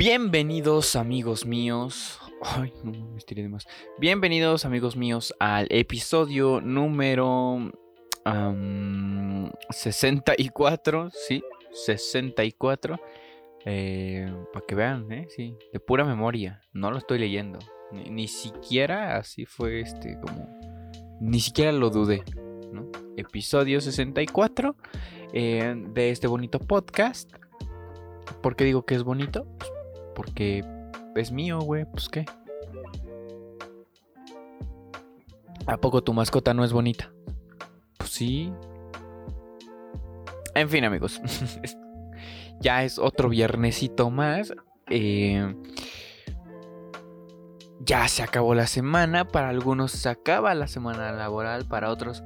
Bienvenidos amigos míos. Ay, no me estiré de más. Bienvenidos amigos míos al episodio número am, 64. Sí, 64. Eh, para que vean, ¿eh? Sí, de pura memoria. No lo estoy leyendo. Ni, siquiera así fue este como... Ni siquiera lo dudé. Episodio 64 eh, de este bonito podcast. ¿Por qué digo que es bonito? Pues porque es mío, güey. Pues qué. ¿A poco tu mascota no es bonita? Pues sí. En fin, amigos. ya es otro viernesito más. Eh, ya se acabó la semana. Para algunos se acaba la semana laboral. Para otros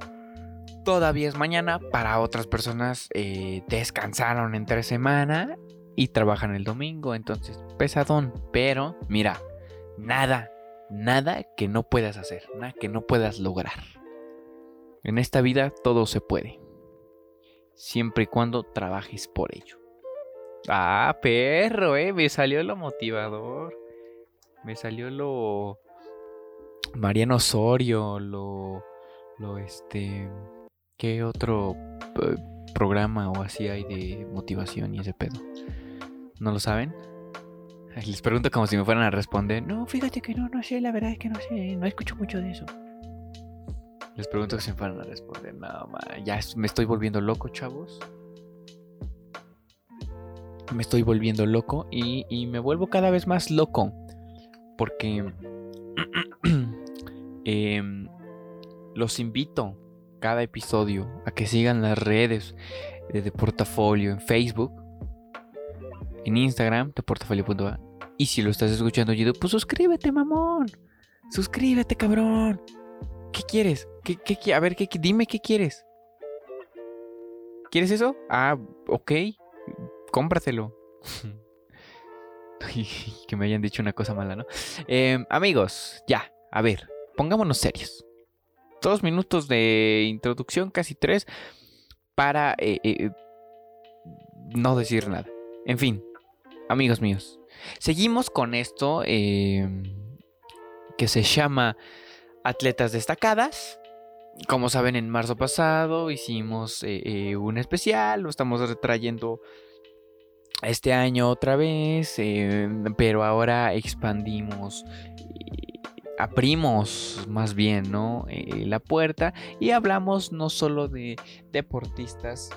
todavía es mañana. Para otras personas eh, descansaron entre semana y trabajan el domingo. Entonces, pesadón. Pero, mira, nada, nada que no puedas hacer. Nada que no puedas lograr. En esta vida todo se puede. Siempre y cuando trabajes por ello. Ah, perro, eh. Me salió lo motivador. Me salió lo. Mariano Osorio, lo. Lo este. ¿Qué otro eh, programa o así hay de motivación y ese pedo? ¿No lo saben? Les pregunto como si me fueran a responder. No, fíjate que no, no sé, la verdad es que no sé, no escucho mucho de eso. Les pregunto si me fueran a responder. No, ma, ya me estoy volviendo loco, chavos. Me estoy volviendo loco y, y me vuelvo cada vez más loco. Porque em, los invito cada episodio a que sigan las redes de, de portafolio en Facebook, en Instagram, de portafolio.a. Y si lo estás escuchando en YouTube, pues suscríbete, mamón. Suscríbete, cabrón. ¿Qué quieres? ¿Qué, qué, a ver, ¿qué, dime qué quieres. ¿Quieres eso? Ah, ok. Cómpratelo. Que me hayan dicho una cosa mala, ¿no? Em, amigos, ya, a ver, pongámonos serios. Dos minutos de introducción, casi tres, para eh, eh, no decir nada. En fin, amigos míos, seguimos con esto em, que se llama Atletas Destacadas. Como saben, en marzo pasado hicimos eh, eh, un especial, lo estamos retrayendo este año otra vez, eh, pero ahora expandimos, eh, abrimos más bien, ¿no? La puerta y hablamos no solo de deportistas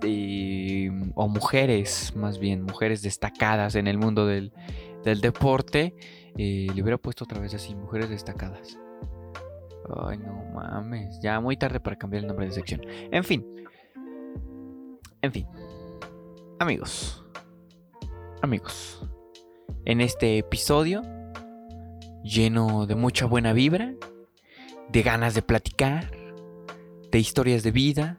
de- o mujeres, más bien, mujeres destacadas en el mundo del, del deporte. eh, le hubiera puesto otra vez así, mujeres destacadas. Ay, no mames. Ya muy tarde para cambiar el nombre de sección. En fin. En fin. Amigos. Amigos. En este episodio, lleno de mucha buena vibra, de ganas de platicar, de historias de vida,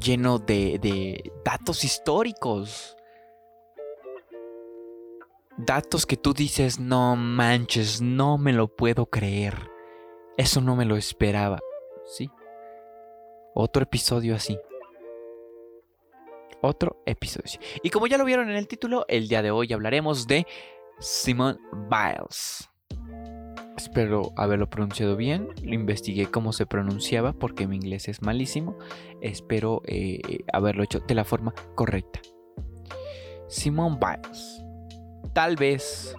lleno de, de datos históricos. Datos que tú dices, no manches, no me lo puedo creer. Eso no me lo esperaba. Sí. Otro episodio así. Otro episodio. Y como ya lo vieron en el título, el día de hoy hablaremos de Simone Biles. Espero haberlo pronunciado bien. Lo investigué cómo se pronunciaba porque mi inglés es malísimo. Espero eh, haberlo hecho de la forma correcta. Simone Biles. Tal vez,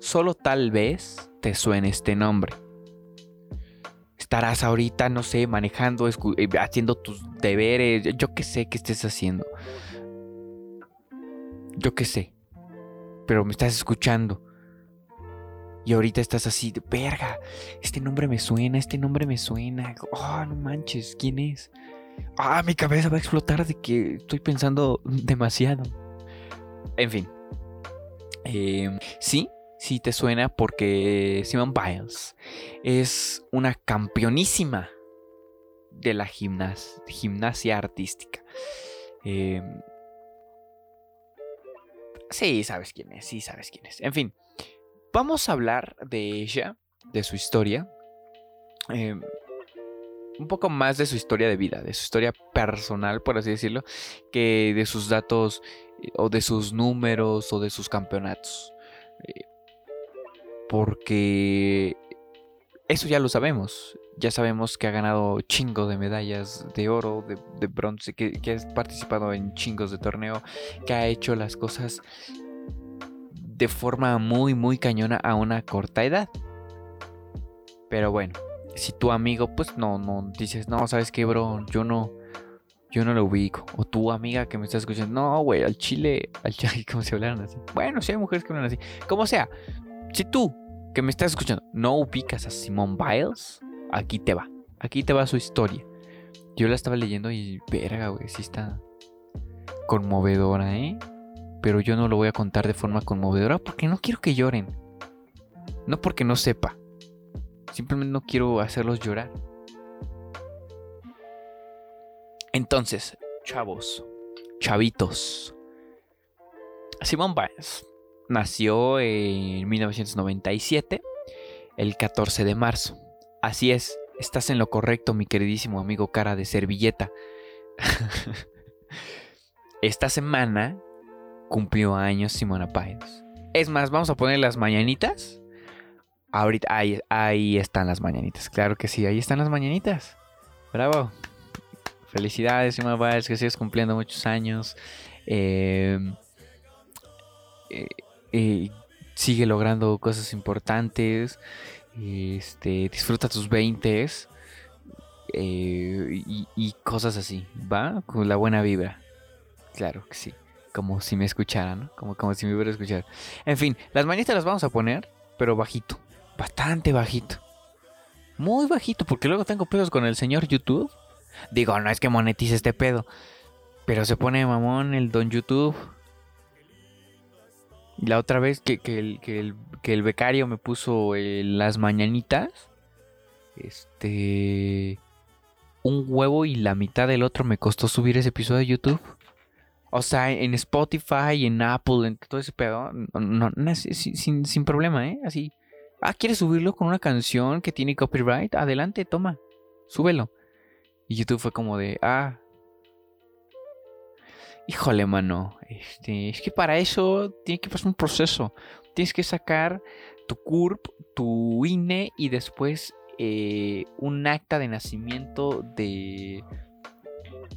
solo tal vez, te suene este nombre. Estarás ahorita, no sé, manejando, eh, haciendo tus deberes, yo qué sé que estés haciendo. Yo qué sé. Pero me estás escuchando. Y ahorita estás así, de, verga, este nombre me suena, este nombre me suena. Oh, no manches, ¿quién es? Ah, mi cabeza va a explotar de que estoy pensando demasiado. En fin. Eh, sí, sí te suena porque Simone Biles es una campeonísima de la gimnas- gimnasia artística. Eh, sí, sabes quién es, sí, sabes quién es. En fin, vamos a hablar de ella, de su historia. Eh, un poco más de su historia de vida, de su historia personal, por así decirlo, que de sus datos eh, o de sus números o de sus campeonatos. Eh, porque eso ya lo sabemos. Ya sabemos que ha ganado chingo de medallas de oro, de, bronce, que, que, ha participado en chingos de torneo, que ha hecho las cosas de forma muy, muy cañona a una corta edad. Pero bueno, si tu amigo, pues no, no, dices, no, ¿sabes qué, bro? Yo no, yo no lo ubico. O tu amiga que me está escuchando, no, güey, al chile, al chile, como se hablaran así. Bueno, si hay mujeres que hablan así. Como sea, si tú que me estás escuchando no ubicas a Simone Biles, aquí te va. Aquí te va su historia. Yo la estaba leyendo y, verga, güey, sí está conmovedora, ¿eh? Pero yo no lo voy a contar de forma conmovedora porque no quiero que lloren. No porque no sepa. Simplemente no quiero hacerlos llorar. Entonces, chavos, chavitos. Simone Biles nació en 1997, el 14 de marzo. Así es, estás en lo correcto, mi queridísimo amigo cara de servilleta. Esta semana cumplió años Simona Páez. Es más, vamos a poner las mañanitas. Ahorita, ahí, ahí están las mañanitas. Claro que sí, ahí están las mañanitas. Bravo. Felicidades, Simona Páez, que sigues cumpliendo muchos años. Eh, eh, eh, sigue logrando cosas importantes, este, disfruta tus 20 eh, y, cosas así, ¿va? Con la buena vibra. Claro que sí. Como si me escucharan, Como, como si me hubiera escuchado. En fin, las manitas las vamos a poner, pero bajito. Bastante bajito. Muy bajito, porque luego tengo pedos con el señor YouTube. Digo, no es que monetice este pedo. Pero se pone mamón el don YouTube. La otra vez que, el, que, el, becario me puso las mañanitas, este, un huevo y la mitad del otro me costó subir ese episodio de YouTube. O sea, en Spotify, en Apple, en todo ese pedo, no, sin, sin, problema, ¿eh? Así. Ah, ¿quieres subirlo con una canción que tiene copyright? Adelante, toma, súbelo. Y YouTube fue como de, ah, Híjole, mano. Este, es que para eso tiene que pasar un proceso. Tienes que sacar tu CURP, tu INE y después eh, un acta de nacimiento de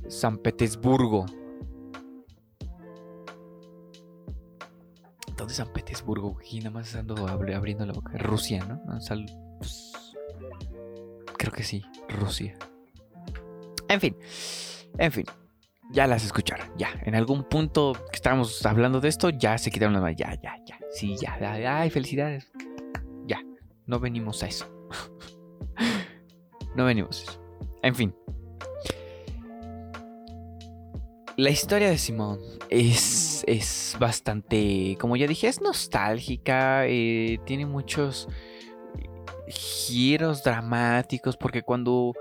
San Petersburgo. ¿Dónde es San Petersburgo? Aquí nada más ando abriendo la boca. Rusia, ¿no? Pues, creo que sí, Rusia. En fin, en fin ya las escucharon, ya. En algún punto que estábamos hablando de esto, ya se quitaron las manos. Ya, ya, ya. Sí, ya. Ay, felicidades. Ya. No venimos a eso. no venimos a eso. En fin. La historia de Simón es, es bastante, como ya dije, es nostálgica. Eh, tiene muchos giros dramáticos porque cuando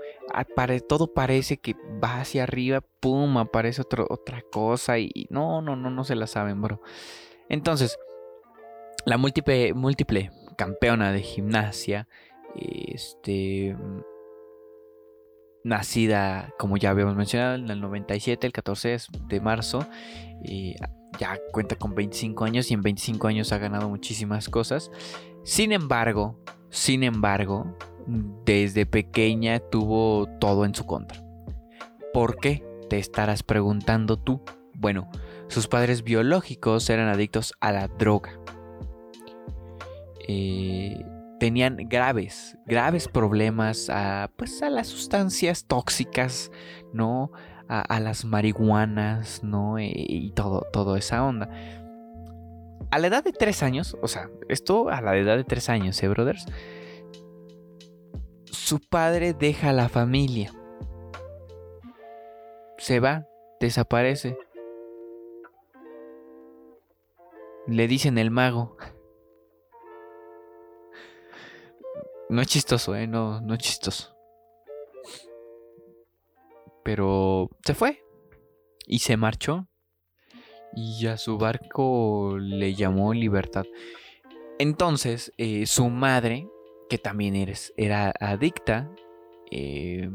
todo parece que va hacia arriba, pum, aparece otra cosa y no, no, no, no se la saben, bro. Entonces, la múltiple, múltiple campeona de gimnasia, este, nacida, como ya habíamos mencionado, en el 97, el 14 de marzo, ya cuenta con 25 años y en 25 años ha ganado muchísimas cosas. Sin embargo, sin embargo, desde pequeña tuvo todo en su contra. ¿Por qué? Te estarás preguntando tú. Bueno, sus padres biológicos eran adictos a la droga. Eh, tenían graves, graves problemas a, pues, a las sustancias tóxicas, ¿no? A, las marihuanas, ¿no? E, y todo, toda esa onda. A la edad de tres años, o sea, esto a la edad de tres años, ¿eh, brothers? Su padre deja a la familia. Se va, desaparece. Le dicen el mago. No es chistoso, ¿eh? No, no es chistoso. Pero se fue. Y se marchó. Y a su barco le llamó Libertad. Entonces, eh, su madre que también era adicta, eh,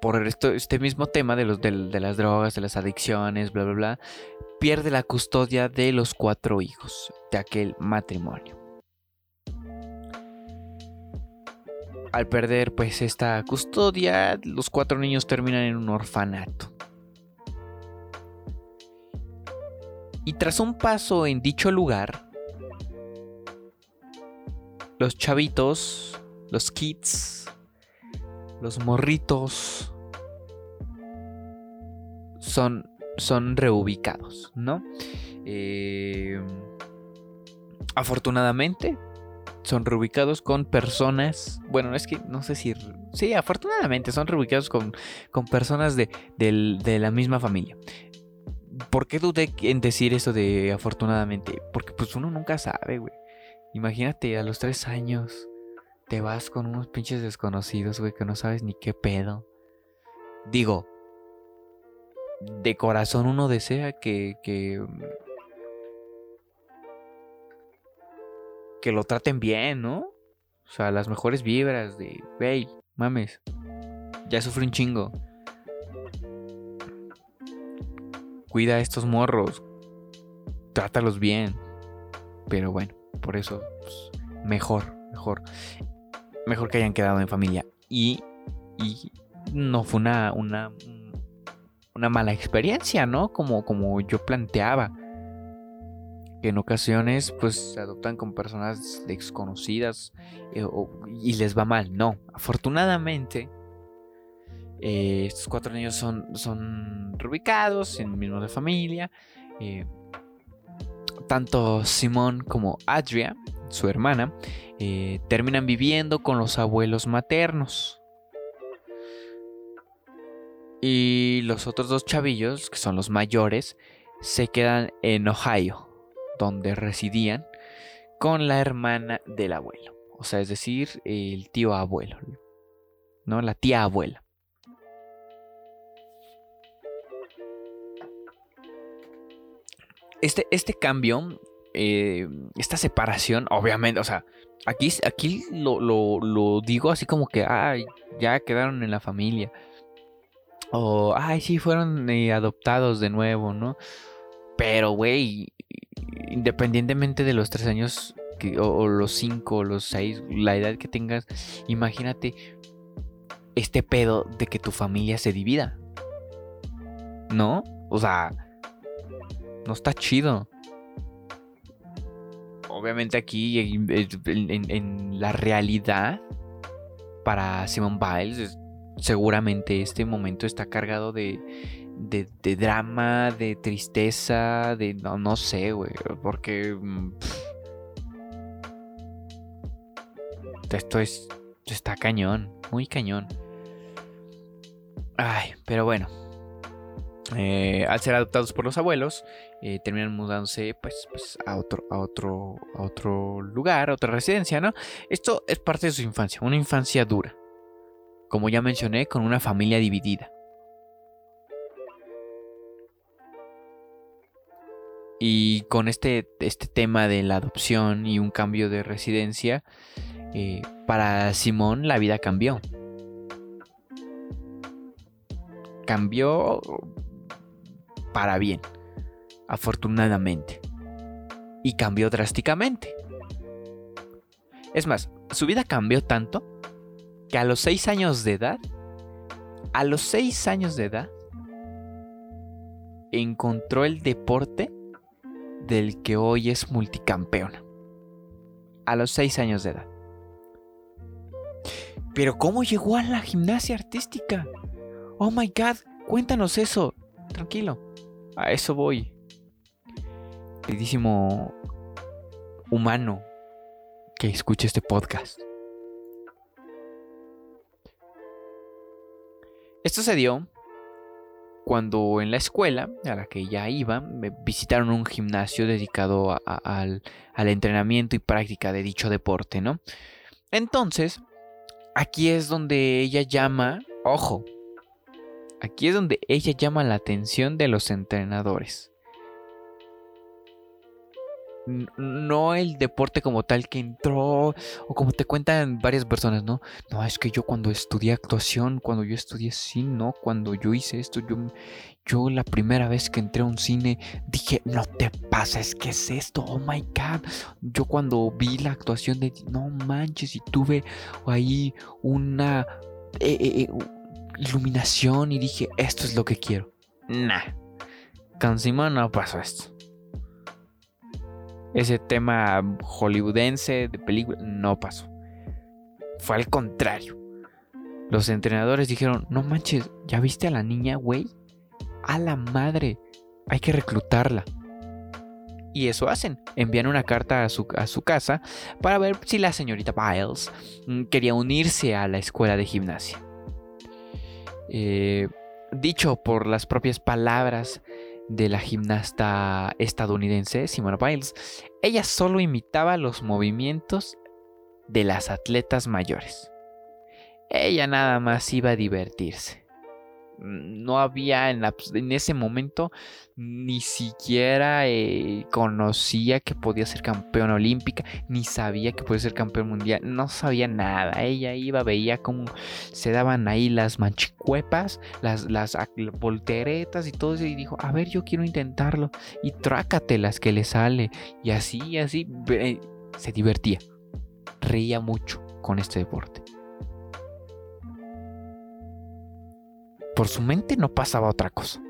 por esto, este mismo tema de, los, de, las drogas, de las adicciones, bla, bla, bla, pierde la custodia de los cuatro hijos de aquel matrimonio. Al perder pues esta custodia, los cuatro niños terminan en un orfanato. Y tras un paso en dicho lugar, los chavitos, los kids, los morritos son, son reubicados, ¿no? Eh, afortunadamente son reubicados con personas, bueno, es que no sé si, sí, afortunadamente son reubicados con, con personas de, de la misma familia. ¿Por qué dudé en decir eso de afortunadamente? Porque pues uno nunca sabe, güey. Imagínate, a los tres años te vas con unos pinches desconocidos, güey, que no sabes ni qué pedo. Digo, de corazón uno desea que, que, que lo traten bien, ¿no? O sea, las mejores vibras de, wey, mames, ya sufrí un chingo. Cuida a estos morros, trátalos bien. Pero bueno, por eso, pues, mejor, mejor. Mejor que hayan quedado en familia. Y, y no fue una, una, una mala experiencia, ¿no? Como, como yo planteaba. Que en ocasiones, pues, se adoptan con personas desconocidas eh, y les va mal. No, afortunadamente, eh, estos cuatro niños son, son reubicados en el mismo de familia. Eh, tanto Simón como Adria, su hermana, terminan viviendo con los abuelos maternos. Y los otros dos chavillos, que son los mayores, se quedan en Ohio, donde residían con la hermana del abuelo. O sea, es decir, el tío abuelo, ¿no? La tía abuela. Este, este cambio, eh, esta separación, obviamente, o sea, aquí, aquí lo, digo así como que, ay, ya quedaron en la familia. O, ay, sí, fueron eh, adoptados de nuevo, ¿no? Pero, güey, independientemente de los tres años o, los cinco o los seis, la edad que tengas, imagínate este pedo de que tu familia se divida. ¿No? O sea, no está chido. Obviamente aquí en, la realidad para Simon Biles seguramente este momento está cargado de, de, drama, de tristeza, de no, no sé, güey, porque mm, esto es está cañón, muy cañón. Ay, pero bueno. Eh, al ser adoptados por los abuelos, eh, terminan mudándose pues, pues, a, otro, a, otro, a otro lugar, a otra residencia, ¿no? Esto es parte de su infancia, una infancia dura. Como ya mencioné, con una familia dividida. Y con este, este tema de la adopción y un cambio de residencia, eh, para Simón la vida cambió. Cambió para bien, afortunadamente. Y cambió drásticamente. Es más, su vida cambió tanto que a los 6 años de edad, a los 6 años de edad, encontró el deporte del que hoy es multicampeona. A los 6 años de edad. Pero ¿cómo llegó a la gimnasia artística? Oh my god, cuéntanos eso. Tranquilo. A eso voy. Queridísimo humano que escuche este podcast. Esto se dio cuando en la escuela a la que ya iba visitaron un gimnasio dedicado al, al, entrenamiento y práctica de dicho deporte, ¿no? Entonces, aquí es donde ella llama, ojo, Aquí es donde ella llama la atención de los entrenadores. No el deporte como tal que entró, o como te cuentan varias personas, ¿no? No, es que yo cuando estudié actuación, cuando yo estudié cine, ¿no? Cuando yo hice esto, yo, yo la primera vez que entré a un cine dije, no te pases, ¿qué es esto? Oh my god. Yo cuando vi la actuación de, no manches, y tuve ahí una eh, eh, eh, iluminación y dije, esto es lo que quiero. Nah, con Simón no pasó esto ese tema hollywoodense de película no pasó. Fue al contrario. Los entrenadores dijeron, no manches, ¿ya viste a la niña, güey? A la madre, hay que reclutarla. Y eso hacen. Envían una carta a su, a su, casa para ver si la señorita Biles mm, quería unirse a la escuela de gimnasia. Eh, dicho por las propias palabras de la gimnasta estadounidense Simona Biles. Ella solo imitaba los movimientos de las atletas mayores. Ella nada más iba a divertirse no había en, ese momento ni siquiera eh, conocía que podía ser campeona olímpica, ni sabía que podía ser campeón mundial, no sabía nada. Ella iba, veía cómo se daban ahí las manchicuepas, las, las volteretas y todo eso, y dijo, a ver, yo quiero intentarlo. Y trácate las que le sale. Y así, y así, se divertía. Reía mucho con este deporte. Por su mente no pasaba otra cosa.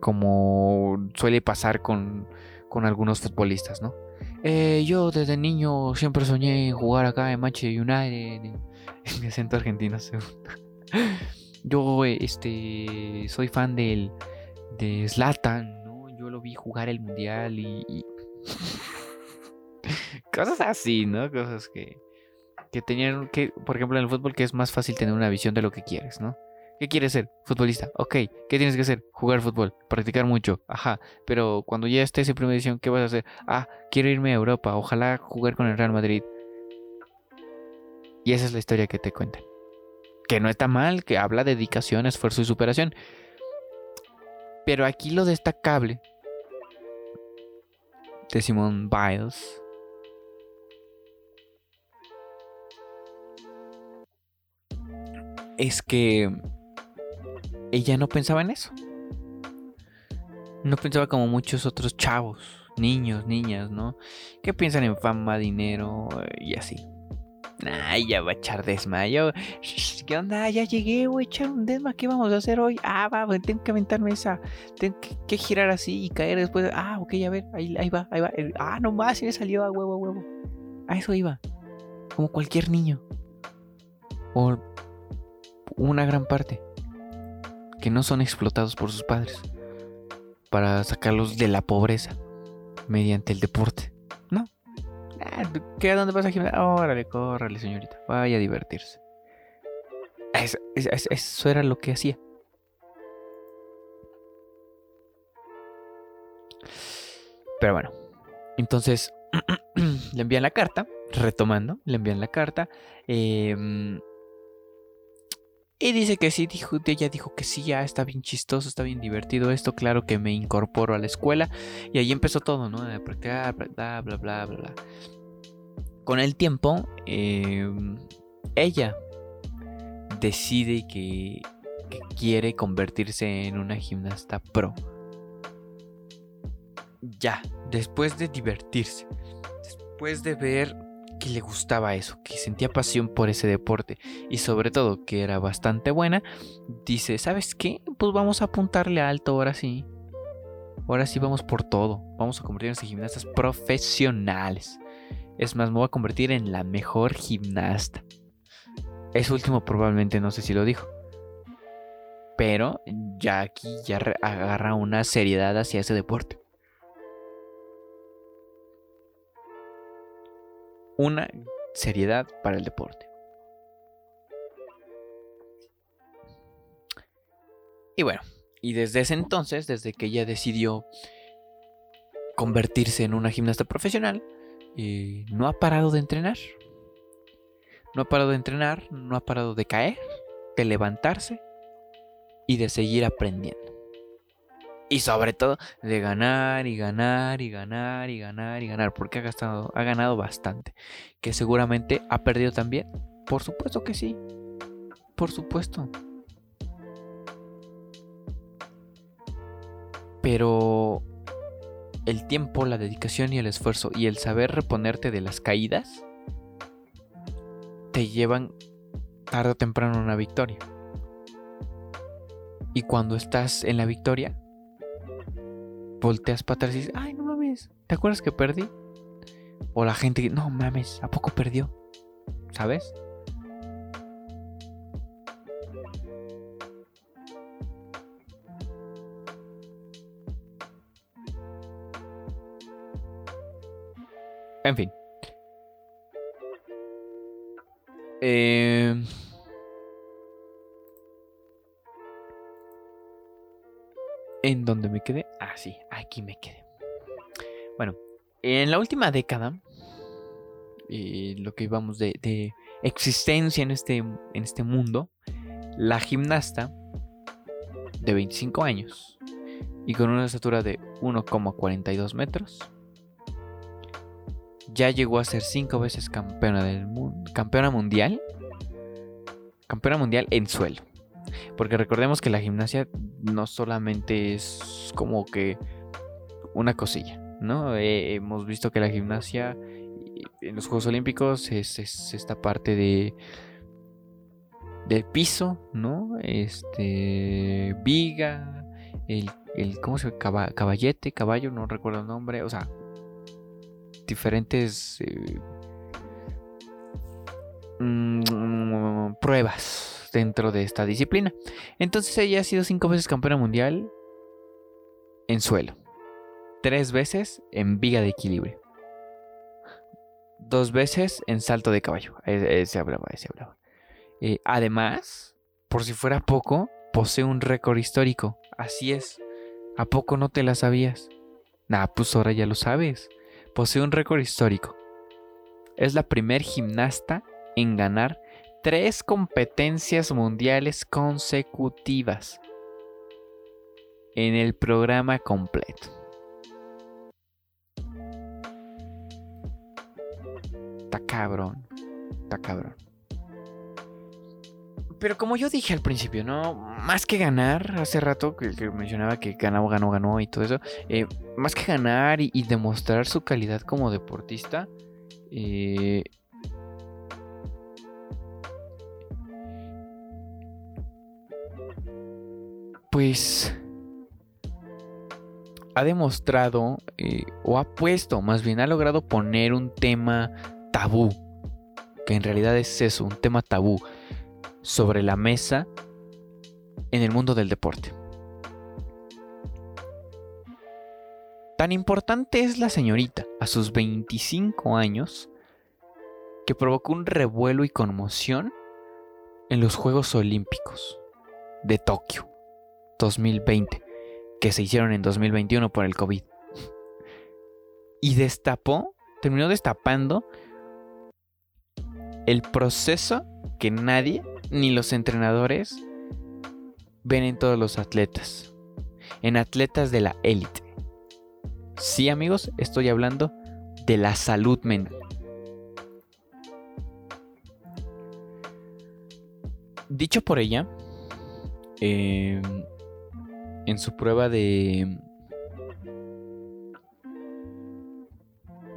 Como suele pasar con, con algunos futbolistas, ¿no? Eh, yo desde niño siempre soñé en jugar acá en Manchester United, en, mi acento argentino. Yo este, soy fan del, de Zlatan, ¿no? Yo lo vi jugar el mundial y... cosas así, ¿no? Cosas que, que tenían que, por ejemplo, en el fútbol, que es más fácil tener una visión de lo que quieres, ¿no? ¿Qué quieres ser? Futbolista. Ok, ¿qué tienes que hacer? Jugar fútbol, practicar mucho. Ajá, pero cuando ya estés en primera edición, ¿qué vas a hacer? Ah, quiero irme a Europa, ojalá jugar con el Real Madrid. Y esa es la historia que te cuentan. Que no está mal, que habla de dedicación, esfuerzo y superación. Pero aquí lo destacable de Simone Biles es que ella no pensaba en eso. No pensaba como muchos otros chavos, niños, niñas, ¿no? Que piensan en fama, dinero y así. Nah, ya va a echar desmayo. ¿Qué onda? Ya llegué, voy a echar un desma. ¿Qué vamos a hacer hoy? Ah, va, tengo que aventarme esa. Tengo que, girar así y caer después. Ah, ok, a ver, ahí, ahí va, ahí va. Ah, nomás, si le salió a huevo, a huevo. A eso iba. Como cualquier niño. O una gran parte que no son explotados por sus padres para sacarlos de la pobreza mediante el deporte. No. Ah, ¿Qué a dónde vas a gimnasio? Órale, córrale, señorita. Vaya a divertirse. eso era lo que hacía. Pero bueno, entonces le envían la carta, retomando, le envían la carta. Eh, y dice que sí, dijo, ella dijo que sí, ya está bien chistoso, está bien divertido esto, claro que me incorporo a la escuela. Y ahí empezó todo, ¿no? De practicar, bla, bla, bla, bla. Con el tiempo, em, ella decide que, que quiere convertirse en una gimnasta pro. Ya, después de divertirse, después de ver que le gustaba eso, que sentía pasión por ese deporte y sobre todo que era bastante buena, dice, ¿sabes qué? Pues vamos a apuntarle alto ahora sí. Ahora sí vamos por todo. Vamos a convertirnos en gimnastas profesionales. Es más, me voy a convertir en la mejor gimnasta. Eso último probablemente no sé si lo dijo. Pero ya aquí ya agarra una seriedad hacia ese deporte. Una seriedad para el deporte. Y bueno, y desde ese entonces, desde que ella decidió convertirse en una gimnasta profesional, eh, no ha parado de entrenar. No ha parado de entrenar, no ha parado de caer, de levantarse y de seguir aprendiendo. Y sobre todo de ganar y ganar y ganar y ganar y ganar. Porque ha, gastado, ha ganado bastante. Que seguramente ha perdido también. Por supuesto que sí. Por supuesto. Pero el tiempo, la dedicación y el esfuerzo y el saber reponerte de las caídas te llevan tarde o temprano a una victoria. Y cuando estás en la victoria, volteas para atrás y dices, ay, no mames, ¿te acuerdas que perdí? O la gente, no mames, ¿a poco perdió? ¿Sabes? En fin. Eh... ¿En dónde me quedé? Ah, aquí me quedé. Bueno, en la última década, eh, lo que íbamos de, de, existencia en este, en este mundo, la gimnasta de 25 años y con una estatura de 1,42 metros, ya llegó a ser cinco veces campeona del mundo, campeona mundial, campeona mundial en suelo. Porque recordemos que la gimnasia no solamente es como que una cosilla, ¿no? Eh, hemos visto que la gimnasia en los Juegos Olímpicos es, esta parte de del piso, ¿no? Este viga, el, el ¿cómo se llama? caballete, caballo, no recuerdo el nombre, o sea, diferentes eh, mm, pruebas dentro de esta disciplina. Entonces ella ha sido cinco veces campeona mundial en suelo, tres veces en viga de equilibrio, dos veces en salto de caballo. Ese hablaba, hablaba. Eh, además, por si fuera poco, posee un récord histórico. Así es. ¿A poco no te la sabías? Nah, pues ahora ya lo sabes posee un récord histórico. Es la primer gimnasta en ganar tres competencias mundiales consecutivas en el programa completo. Está cabrón, está cabrón. Pero como yo dije al principio, ¿no? Más que ganar, hace rato que, mencionaba que ganó, ganó, ganó y todo eso. Eh, más que ganar y, demostrar su calidad como deportista. Eh, pues ha demostrado eh, o ha puesto, más bien ha logrado poner un tema tabú, que en realidad es eso, un tema tabú sobre la mesa en el mundo del deporte. Tan importante es la señorita a sus 25 años que provocó un revuelo y conmoción en los Juegos Olímpicos de Tokio 2020, que se hicieron en 2021 por el COVID. Y destapó, terminó destapando el proceso que nadie ni los entrenadores ven en todos los atletas. En atletas de la élite. Sí, amigos, estoy hablando de la salud mental. Dicho por ella, em, en su prueba de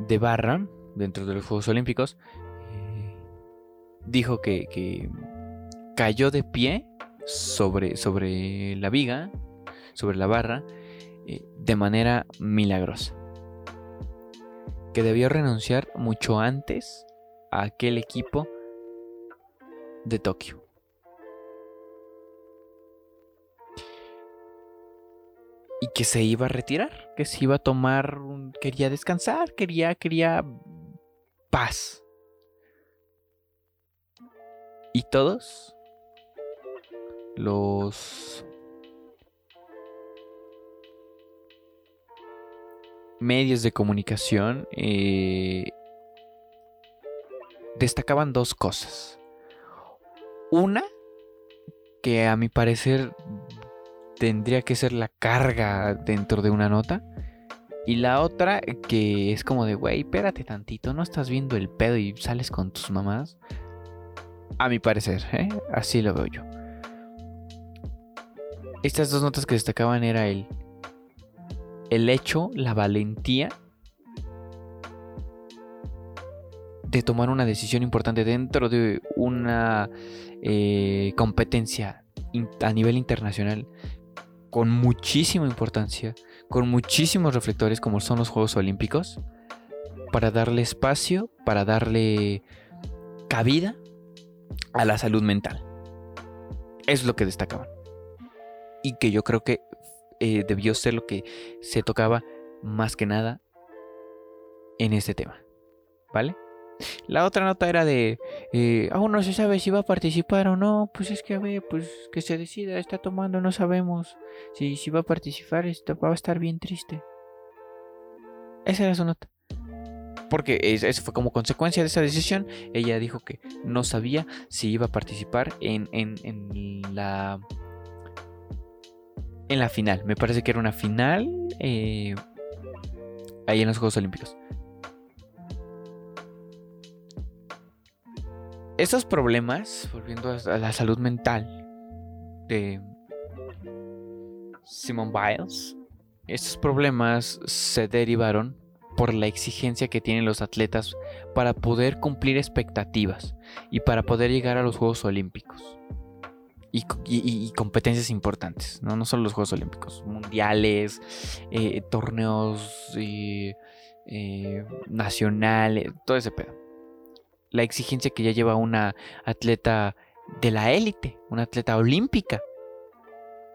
de barra dentro de los Juegos Olímpicos, eh, dijo que, que cayó de pie sobre, sobre la viga, sobre la barra, eh, de manera milagrosa. Que debió renunciar mucho antes a aquel equipo de Tokio. Que se iba a retirar, que se iba a tomar, quería descansar, quería, quería paz. Y todos los medios de comunicación eh, destacaban dos cosas. Una, que a mi parecer tendría que ser la carga dentro de una nota. Y la otra que es como de, güey, espérate tantito, no estás viendo el pedo y sales con tus mamás. A mi parecer, ¿eh? así lo veo yo. Estas dos notas que destacaban era el, el hecho, la valentía de tomar una decisión importante dentro de una eh, competencia a nivel internacional con muchísima importancia, con muchísimos reflectores como son los Juegos Olímpicos, para darle espacio, para darle cabida a la salud mental. Es lo que destacaban. Y que yo creo que eh, debió ser lo que se tocaba más que nada en este tema. ¿Vale? La otra nota era de, eh, aún no se sabe si va a participar o no, pues es que a ver, pues que se decida, está tomando, no sabemos si, si va a participar, esto va a estar bien triste. Esa era su nota. Porque eso fue como consecuencia de esa decisión. Ella dijo que no sabía si iba a participar en, en, en la. En la final. Me parece que era una final. Eh, ahí en los Juegos Olímpicos. Estos problemas, volviendo a la salud mental de Simon Biles, estos problemas se derivaron por la exigencia que tienen los atletas para poder cumplir expectativas y para poder llegar a los Juegos Olímpicos. Y, competencias importantes, ¿no? no solo los Juegos Olímpicos, mundiales, eh, torneos eh, nacionales, todo ese pedo la exigencia que ya lleva una atleta de la élite, una atleta olímpica,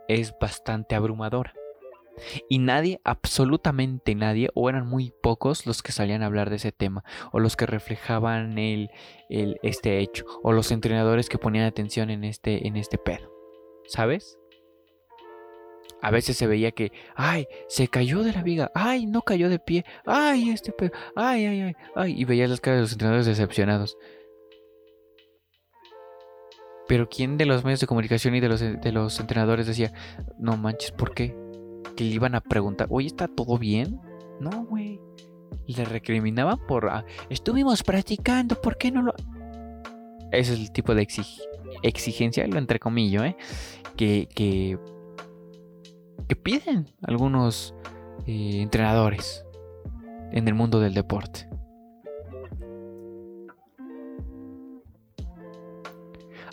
es bastante abrumadora. Y nadie, absolutamente nadie, o eran muy pocos los que salían a hablar de ese tema, o los que reflejaban el, este hecho, o los entrenadores que ponían atención en este, en este pedo. ¿Sabes? A veces se veía que, ay, se cayó de la viga, ay, no cayó de pie, ay, este pedo, ay, ay, ay, ay, y veías las caras de los entrenadores decepcionados. Pero ¿quién de los medios de comunicación y de los, de los entrenadores decía, no manches, ¿por qué? Que le iban a preguntar, oye, ¿está todo bien? No, güey. Le recriminaban por, ah, estuvimos practicando, ¿por qué no lo...? Ese es el tipo de exigencia, lo entre comillas, ¿eh? Que, que que piden algunos eh, entrenadores en el mundo del deporte.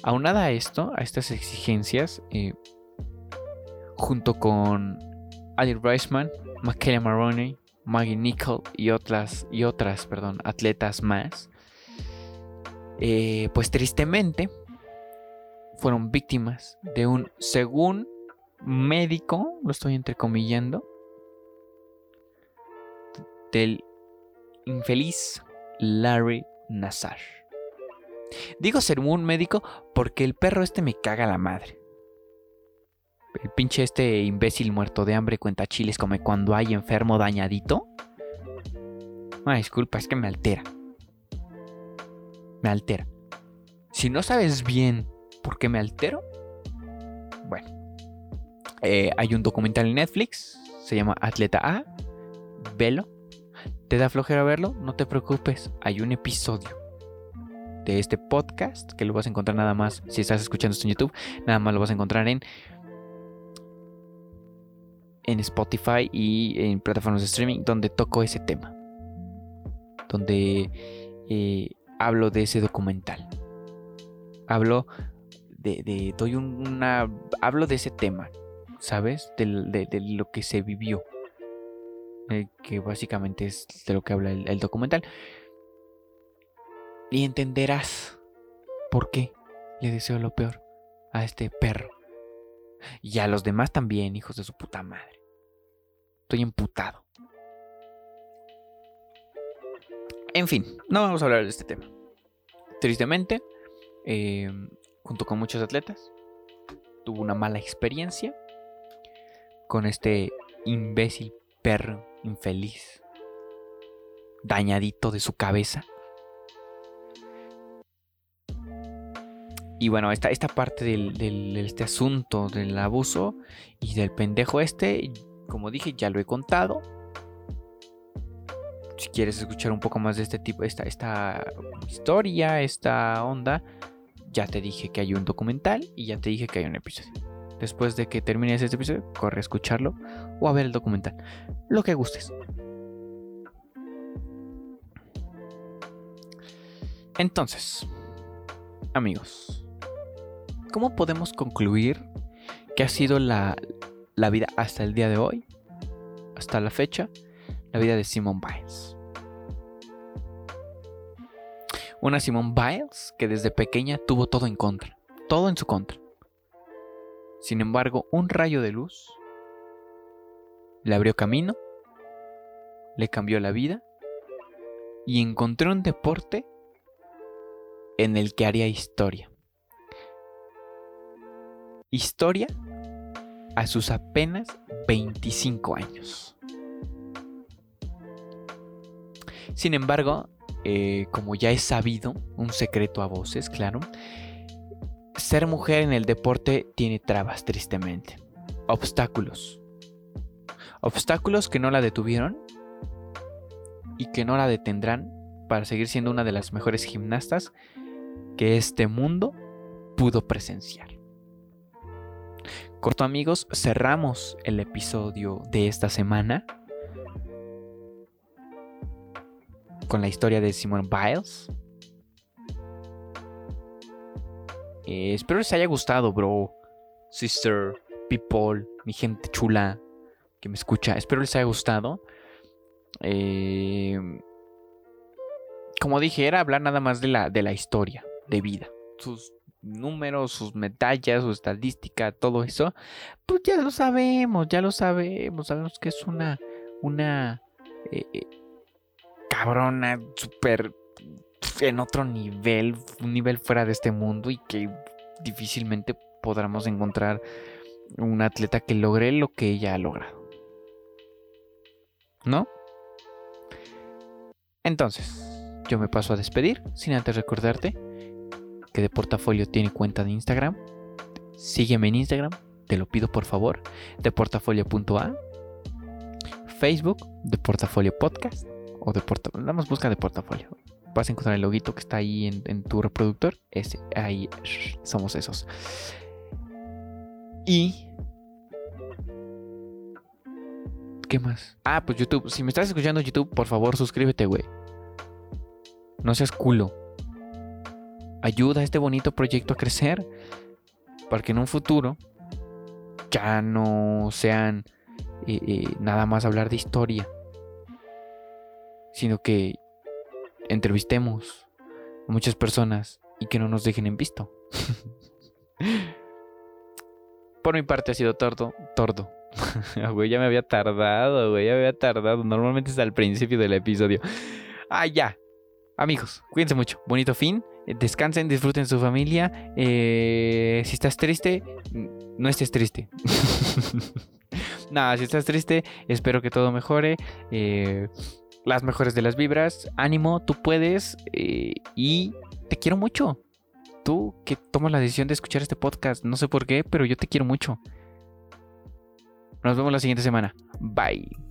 Aunada a esto, a estas exigencias, eh, junto con Ali Reisman, Michaela Maroney, Maggie Nicol y otras, y otras perdón, atletas más, eh, pues tristemente fueron víctimas de un, según médico, lo estoy entrecomillando, del infeliz Larry Nassar. Digo ser un médico porque el perro este me caga la madre. El pinche este imbécil muerto de hambre cuenta chiles come cuando hay enfermo dañadito. Ah, disculpa, es que me altera. Me altera. Si no sabes bien por qué me altero, eh, hay un documental en Netflix, se llama Atleta A, velo. ¿Te da flojera verlo? No te preocupes, hay un episodio de este podcast que lo vas a encontrar nada más, si estás escuchando esto en YouTube, nada más lo vas a encontrar en en Spotify y en plataformas de streaming donde toco ese tema. Donde eh, hablo de ese documental. Hablo de, de doy una hablo de ese tema ¿sabes? De, lo que se vivió. Eh, que básicamente es de lo que habla el, documental. Y entenderás por qué le deseo lo peor a este perro. Y a los demás también, hijos de su puta madre. Estoy emputado. En fin, no vamos a hablar de este tema. Tristemente, eh, junto con muchos atletas, tuvo una mala experiencia con este imbécil perro infeliz, dañadito de su cabeza. Y bueno, esta, esta parte del, este asunto del abuso y del pendejo este, como dije, ya lo he contado. Si quieres escuchar un poco más de este tipo, esta, esta historia, esta onda, ya te dije que hay un documental y ya te dije que hay un episodio. Después de que termines este episodio, corre a escucharlo o a ver el documental. Lo que gustes. Entonces, amigos, ¿cómo podemos concluir que ha sido la, la vida hasta el día de hoy, hasta la fecha, la vida de Simone Biles? Una Simone Biles que desde pequeña tuvo todo en contra, todo en su contra. Sin embargo, un rayo de luz le abrió camino, le cambió la vida y encontró un deporte en el que haría historia. Historia a sus apenas 25 años. Sin embargo, eh, como ya es sabido, un secreto a voces, claro, ser mujer en el deporte tiene trabas, tristemente. Obstáculos. Obstáculos que no la detuvieron y que no la detendrán para seguir siendo una de las mejores gimnastas que este mundo pudo presenciar. Corto amigos, cerramos el episodio de esta semana con la historia de Simone Biles. Eh, espero les haya gustado, bro, sister, people, mi gente chula que me escucha. Espero les haya gustado. Eh, como dije, era hablar nada más de la, de la historia de vida. Sus números, sus medallas, su estadística, todo eso, pues ya lo sabemos, ya lo sabemos, sabemos que es una, una eh, eh, cabrona, súper en otro nivel, un nivel fuera de este mundo y que difícilmente podremos encontrar un atleta que logre lo que ella ha logrado. ¿No? Entonces, yo me paso a despedir sin antes recordarte que de Portafolio tiene cuenta de Instagram. Sígueme en Instagram, te lo pido por favor, de portafolio.a. Facebook, de Portafolio Podcast o de Portafolio. Busca de Portafolio. Vas a encontrar el loguito que está ahí en, tu reproductor. Ese, ahí somos esos. Y ¿Qué más? Ah, pues YouTube. Si me estás escuchando YouTube, por favor, suscríbete, güey. No seas culo ayuda a este bonito proyecto a crecer. Para que en un futuro ya no sean eh, eh, nada más hablar de historia, sino que entrevistemos a muchas personas y que no nos dejen en visto. Por mi parte ha sido tordo, tordo. güey, ya me había tardado, güey, ya me había tardado. Normalmente es al principio del episodio. Ah, ya. Amigos, cuídense mucho. Bonito fin. Eh, descansen, disfruten su familia. Eh, si estás triste, no estés triste. Nada, si estás triste, espero que todo mejore. Eh, las mejores de las vibras. Ánimo, tú puedes. y te quiero mucho. Tú que tomas la decisión de escuchar este podcast. No sé por qué, pero yo te quiero mucho. Nos vemos la siguiente semana. Bye.